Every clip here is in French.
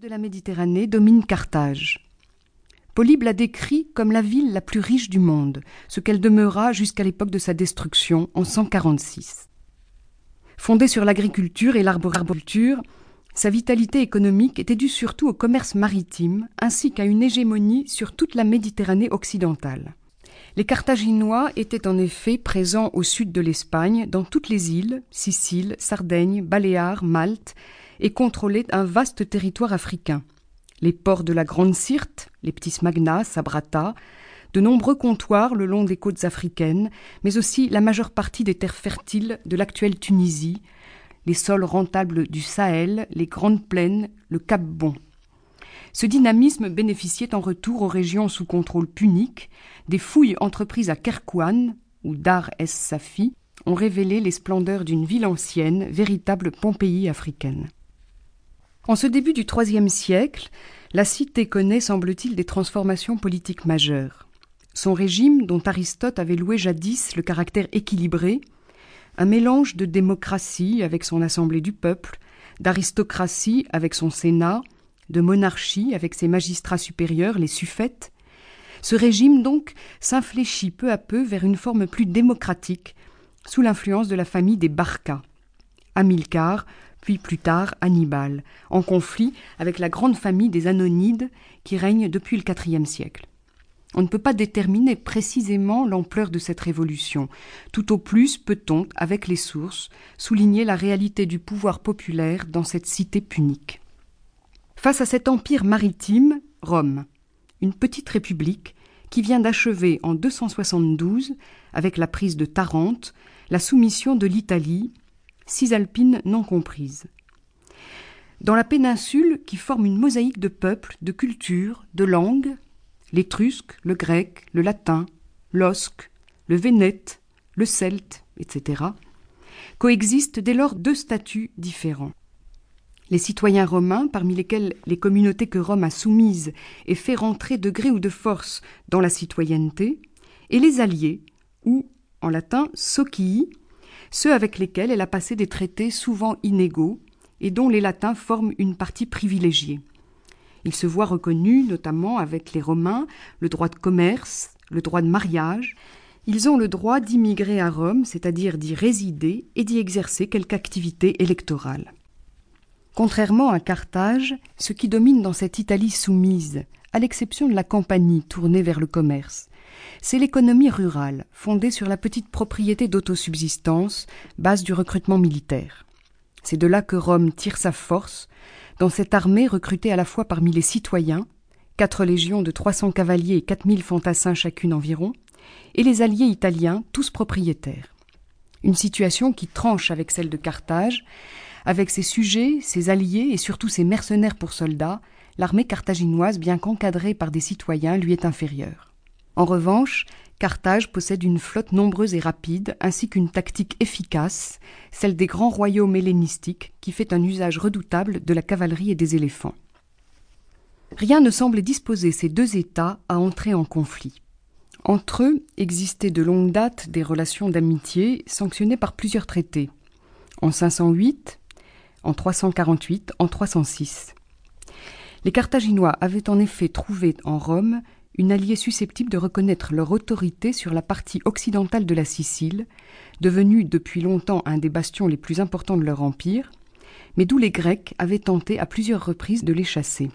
de la Méditerranée domine Carthage. Polybe la décrit comme la ville la plus riche du monde, ce qu'elle demeura jusqu'à l'époque de sa destruction en 146. Fondée sur l'agriculture et l'arboriculture, sa vitalité économique était due surtout au commerce maritime ainsi qu'à une hégémonie sur toute la Méditerranée occidentale. Les Carthaginois étaient en effet présents au sud de l'Espagne, dans toutes les îles, Sicile, Sardaigne, Baléares, Malte, et contrôlaient un vaste territoire africain. Les ports de la Grande Syrte, les petits Smagna, Sabrata, de nombreux comptoirs le long des côtes africaines, mais aussi la majeure partie des terres fertiles de l'actuelle Tunisie, les sols rentables du Sahel, les grandes plaines, le Cap Bon. Ce dynamisme bénéficiait en retour aux régions sous contrôle punique. Des fouilles entreprises à Kerkouan ou Dar es Safi ont révélé les splendeurs d'une ville ancienne, véritable Pompéi africaine. En ce début du IIIe siècle, la cité connaît, semble-t-il, des transformations politiques majeures. Son régime, dont Aristote avait loué jadis le caractère équilibré, un mélange de démocratie avec son assemblée du peuple, d'aristocratie avec son sénat, de monarchie avec ses magistrats supérieurs, les suffètes. Ce régime donc s'infléchit peu à peu vers une forme plus démocratique, sous l'influence de la famille des Barca. Hamilcar, puis plus tard Hannibal, en conflit avec la grande famille des Anonides qui règne depuis le IVe siècle. On ne peut pas déterminer précisément l'ampleur de cette révolution. Tout au plus peut-on, avec les sources, souligner la réalité du pouvoir populaire dans cette cité punique. Face à cet empire maritime, Rome, une petite république qui vient d'achever en 272, avec la prise de Tarente, la soumission de l'Italie, cisalpine non comprises. Dans la péninsule qui forme une mosaïque de peuples, de cultures, de langues, l'étrusque, le grec, le latin, l'osque, le vénète, le celte, etc., coexistent dès lors deux statuts différents. Les citoyens romains, parmi lesquels les communautés que Rome a soumises et fait rentrer de gré ou de force dans la citoyenneté, et les alliés, ou, en latin, socii, ceux avec lesquels elle a passé des traités souvent inégaux et dont les latins forment une partie privilégiée. Il se voit reconnu, notamment avec les Romains, le droit de commerce, le droit de mariage. Ils ont le droit d'immigrer à Rome, c'est-à-dire d'y résider et d'y exercer quelque activité électorale. Contrairement à Carthage, ce qui domine dans cette Italie soumise, à l'exception de la campagne tournée vers le commerce, c'est l'économie rurale, fondée sur la petite propriété d'autosubsistance, base du recrutement militaire. C'est de là que Rome tire sa force, dans cette armée recrutée à la fois parmi les citoyens, quatre légions de trois cents cavaliers et quatre mille fantassins chacune environ, et les alliés italiens, tous propriétaires. Une situation qui tranche avec celle de Carthage, avec ses sujets, ses alliés et surtout ses mercenaires pour soldats, l'armée carthaginoise, bien qu'encadrée par des citoyens, lui est inférieure. En revanche, Carthage possède une flotte nombreuse et rapide, ainsi qu'une tactique efficace, celle des grands royaumes hellénistiques, qui fait un usage redoutable de la cavalerie et des éléphants. Rien ne semble disposer ces deux États à entrer en conflit. Entre eux existaient de longue date des relations d'amitié sanctionnées par plusieurs traités. En 508, en 348, en 306. Les Carthaginois avaient en effet trouvé en Rome une alliée susceptible de reconnaître leur autorité sur la partie occidentale de la Sicile, devenue depuis longtemps un des bastions les plus importants de leur empire, mais d'où les Grecs avaient tenté à plusieurs reprises de les chasser.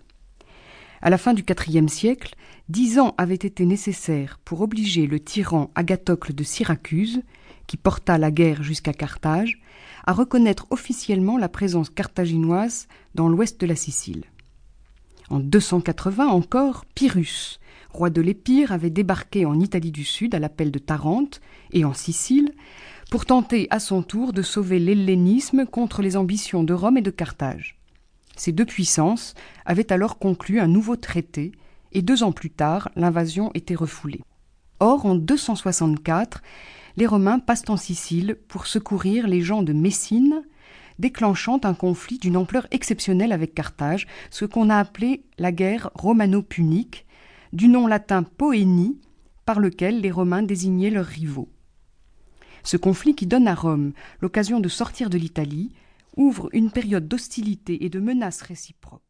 À la fin du IVe siècle, dix ans avaient été nécessaires pour obliger le tyran Agathocle de Syracuse, qui porta la guerre jusqu'à Carthage, à reconnaître officiellement la présence carthaginoise dans l'ouest de la Sicile. En 280 encore, Pyrrhus, roi de l'Épire, avait débarqué en Italie du Sud à l'appel de Tarente et en Sicile pour tenter à son tour de sauver l'hellénisme contre les ambitions de Rome et de Carthage. Ces deux puissances avaient alors conclu un nouveau traité et deux ans plus tard, l'invasion était refoulée. Or, en 264, les Romains passent en Sicile pour secourir les gens de Messine, déclenchant un conflit d'une ampleur exceptionnelle avec Carthage, ce qu'on a appelé la guerre romano-punique, du nom latin poénie, par lequel les Romains désignaient leurs rivaux. Ce conflit qui donne à Rome l'occasion de sortir de l'Italie ouvre une période d'hostilité et de menaces réciproques.